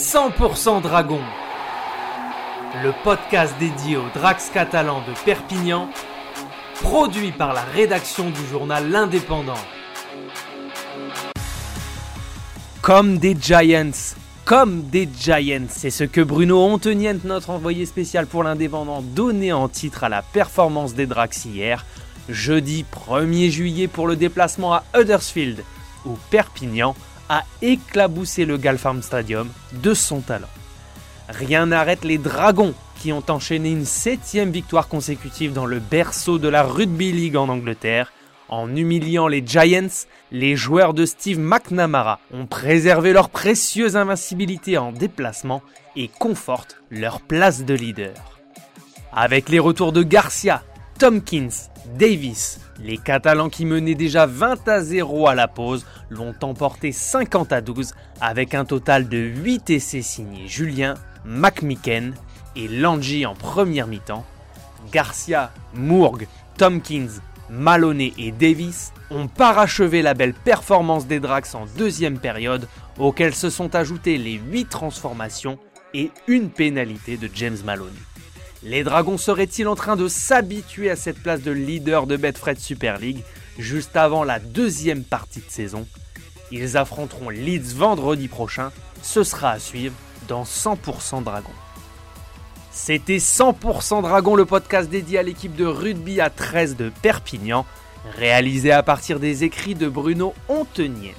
100% Dragon, le podcast dédié aux Drax catalans de Perpignan, produit par la rédaction du journal L'Indépendant. Comme des Giants, comme des Giants, c'est ce que Bruno Ontenient, notre envoyé spécial pour l'Indépendant, donnait en titre à la performance des Drax hier, jeudi 1er juillet pour le déplacement à Huddersfield, où Perpignan a éclaboussé le Galfarm Stadium de son talent. Rien n'arrête les Dragons qui ont enchaîné une septième victoire consécutive dans le berceau de la Rugby League en Angleterre. En humiliant les Giants, les joueurs de Steve McNamara ont préservé leur précieuse invincibilité en déplacement et confortent leur place de leader. Avec les retours de Garcia, Tompkins, Davis, les Catalans qui menaient déjà 20 à 0 à la pause l'ont emporté 50 à 12 avec un total de 8 essais signés Julien, McMicken et Langy en première mi-temps. Garcia, Mourgue, Tompkins, Maloney et Davis ont parachevé la belle performance des Drax en deuxième période auxquelles se sont ajoutées les 8 transformations et une pénalité de James Maloney. Les Dragons seraient-ils en train de s'habituer à cette place de leader de Betfred Super League juste avant la deuxième partie de saison? Ils affronteront Leeds vendredi prochain, ce sera à suivre dans 100% Dragons. C'était 100% Dragon, le podcast dédié à l'équipe de rugby à 13 de Perpignan, réalisé à partir des écrits de Bruno Ontenier.